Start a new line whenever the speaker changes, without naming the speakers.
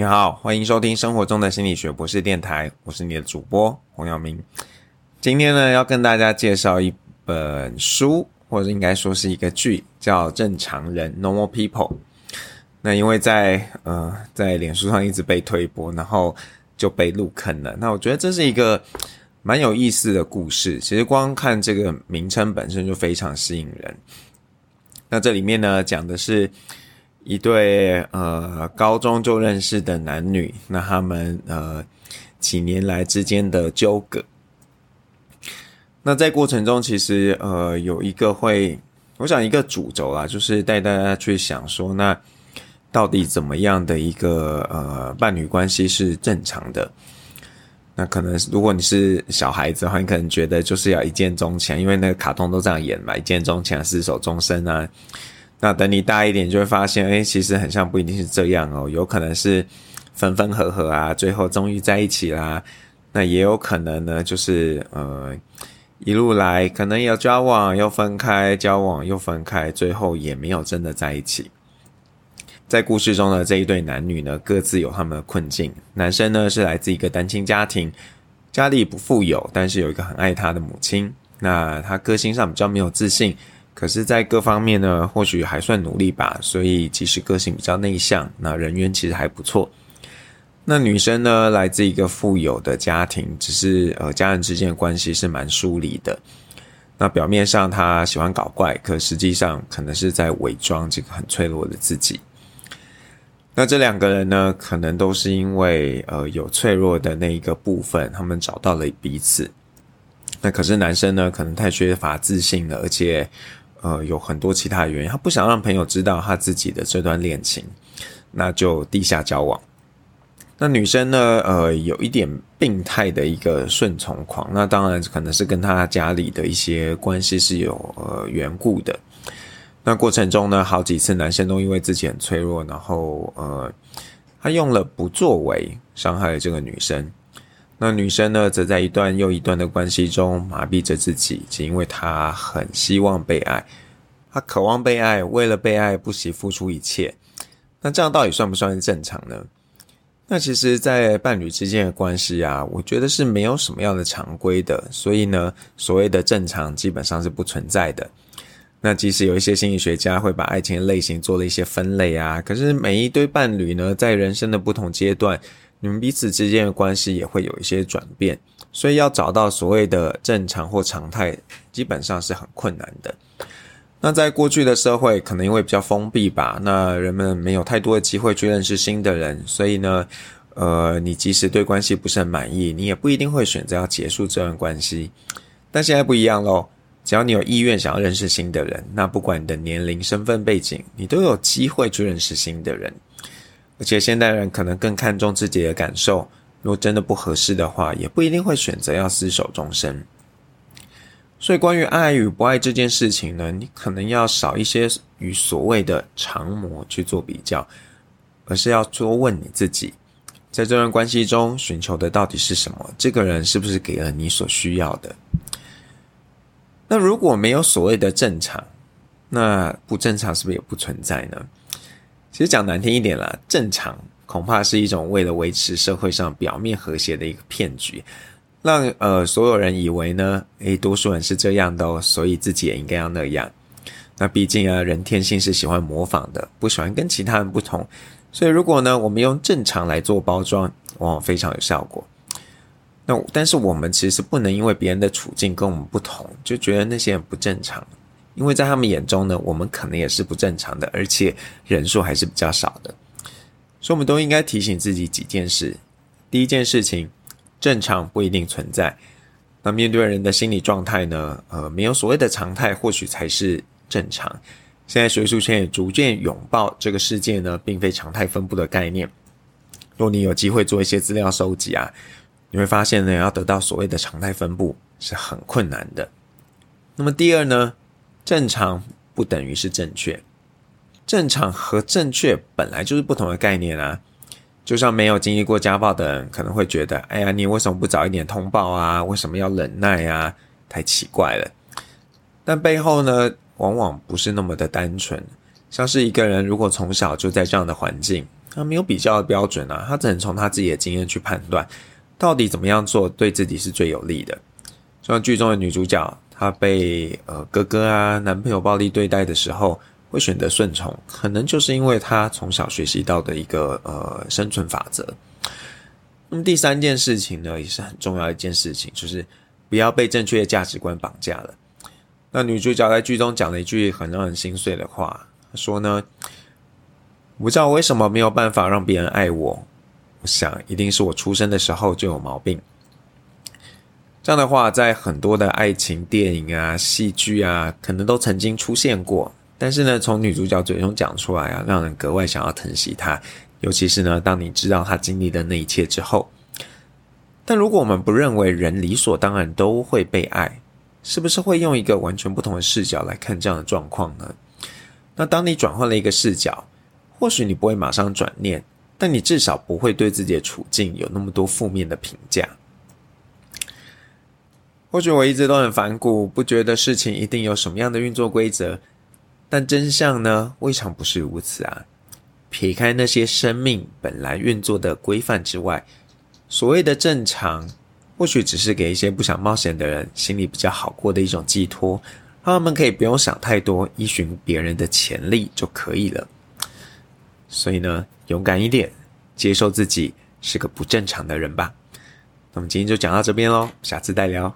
你好，欢迎收听生活中的心理学博士电台，我是你的主播洪耀明。今天呢，要跟大家介绍一本书，或者应该说是一个剧，叫《正常人》（Normal People）。那因为在呃在脸书上一直被推播，然后就被入坑了。那我觉得这是一个蛮有意思的故事。其实光看这个名称本身就非常吸引人。那这里面呢，讲的是。一对呃高中就认识的男女，那他们呃几年来之间的纠葛，那在过程中其实呃有一个会，我想一个主轴啊，就是带大家去想说，那到底怎么样的一个呃伴侣关系是正常的？那可能如果你是小孩子的话，你可能觉得就是要一见钟情，因为那个卡通都这样演嘛，一见钟情、厮守终身啊。那等你大一点，就会发现，哎，其实很像不一定是这样哦，有可能是分分合合啊，最后终于在一起啦。那也有可能呢，就是呃一路来，可能有交往又分开，交往又分开，最后也没有真的在一起。在故事中的这一对男女呢，各自有他们的困境。男生呢是来自一个单亲家庭，家里不富有，但是有一个很爱他的母亲。那他个性上比较没有自信。可是，在各方面呢，或许还算努力吧。所以，即使个性比较内向，那人缘其实还不错。那女生呢，来自一个富有的家庭，只是呃，家人之间的关系是蛮疏离的。那表面上她喜欢搞怪，可实际上可能是在伪装这个很脆弱的自己。那这两个人呢，可能都是因为呃有脆弱的那一个部分，他们找到了彼此。那可是男生呢，可能太缺乏自信了，而且。呃，有很多其他原因，他不想让朋友知道他自己的这段恋情，那就地下交往。那女生呢，呃，有一点病态的一个顺从狂，那当然可能是跟他家里的一些关系是有呃缘故的。那过程中呢，好几次男生都因为自己很脆弱，然后呃，他用了不作为伤害了这个女生。那女生呢，则在一段又一段的关系中麻痹着自己，只因为她很希望被爱，她渴望被爱，为了被爱不惜付出一切。那这样到底算不算是正常呢？那其实，在伴侣之间的关系啊，我觉得是没有什么样的常规的，所以呢，所谓的正常基本上是不存在的。那即使有一些心理学家会把爱情的类型做了一些分类啊，可是每一对伴侣呢，在人生的不同阶段。你们彼此之间的关系也会有一些转变，所以要找到所谓的正常或常态，基本上是很困难的。那在过去的社会，可能因为比较封闭吧，那人们没有太多的机会去认识新的人，所以呢，呃，你即使对关系不是很满意，你也不一定会选择要结束这段关系。但现在不一样喽，只要你有意愿想要认识新的人，那不管你的年龄、身份背景，你都有机会去认识新的人。而且现代人可能更看重自己的感受，如果真的不合适的话，也不一定会选择要厮守终身。所以，关于爱与不爱这件事情呢，你可能要少一些与所谓的常模去做比较，而是要多问你自己，在这段关系中寻求的到底是什么？这个人是不是给了你所需要的？那如果没有所谓的正常，那不正常是不是也不存在呢？其实讲难听一点啦，正常恐怕是一种为了维持社会上表面和谐的一个骗局，让呃所有人以为呢，诶，多数人是这样的哦，所以自己也应该要那样。那毕竟啊，人天性是喜欢模仿的，不喜欢跟其他人不同。所以如果呢，我们用正常来做包装，往往非常有效果。那但是我们其实不能因为别人的处境跟我们不同，就觉得那些人不正常。因为在他们眼中呢，我们可能也是不正常的，而且人数还是比较少的，所以我们都应该提醒自己几件事。第一件事情，正常不一定存在。那面对人的心理状态呢？呃，没有所谓的常态，或许才是正常。现在学术圈也逐渐拥抱这个世界呢，并非常态分布的概念。若你有机会做一些资料收集啊，你会发现呢，要得到所谓的常态分布是很困难的。那么第二呢？正常不等于是正确，正常和正确本来就是不同的概念啊。就像没有经历过家暴的人可能会觉得，哎呀，你为什么不早一点通报啊？为什么要忍耐啊？太奇怪了。但背后呢，往往不是那么的单纯。像是一个人如果从小就在这样的环境，他没有比较的标准啊，他只能从他自己的经验去判断，到底怎么样做对自己是最有利的。像剧中的女主角，她被呃哥哥啊男朋友暴力对待的时候，会选择顺从，可能就是因为她从小学习到的一个呃生存法则。那么第三件事情呢，也是很重要一件事情，就是不要被正确的价值观绑架了。那女主角在剧中讲了一句很让人心碎的话，她说呢：“我不知道为什么没有办法让别人爱我，我想一定是我出生的时候就有毛病。”这样的话，在很多的爱情电影啊、戏剧啊，可能都曾经出现过。但是呢，从女主角嘴中讲出来啊，让人格外想要疼惜她。尤其是呢，当你知道她经历的那一切之后。但如果我们不认为人理所当然都会被爱，是不是会用一个完全不同的视角来看这样的状况呢？那当你转换了一个视角，或许你不会马上转念，但你至少不会对自己的处境有那么多负面的评价。或许我一直都很反骨，不觉得事情一定有什么样的运作规则，但真相呢，未尝不是如此啊！撇开那些生命本来运作的规范之外，所谓的正常，或许只是给一些不想冒险的人心里比较好过的一种寄托，让他们可以不用想太多，依循别人的潜力就可以了。所以呢，勇敢一点，接受自己是个不正常的人吧。那么今天就讲到这边喽，下次再聊。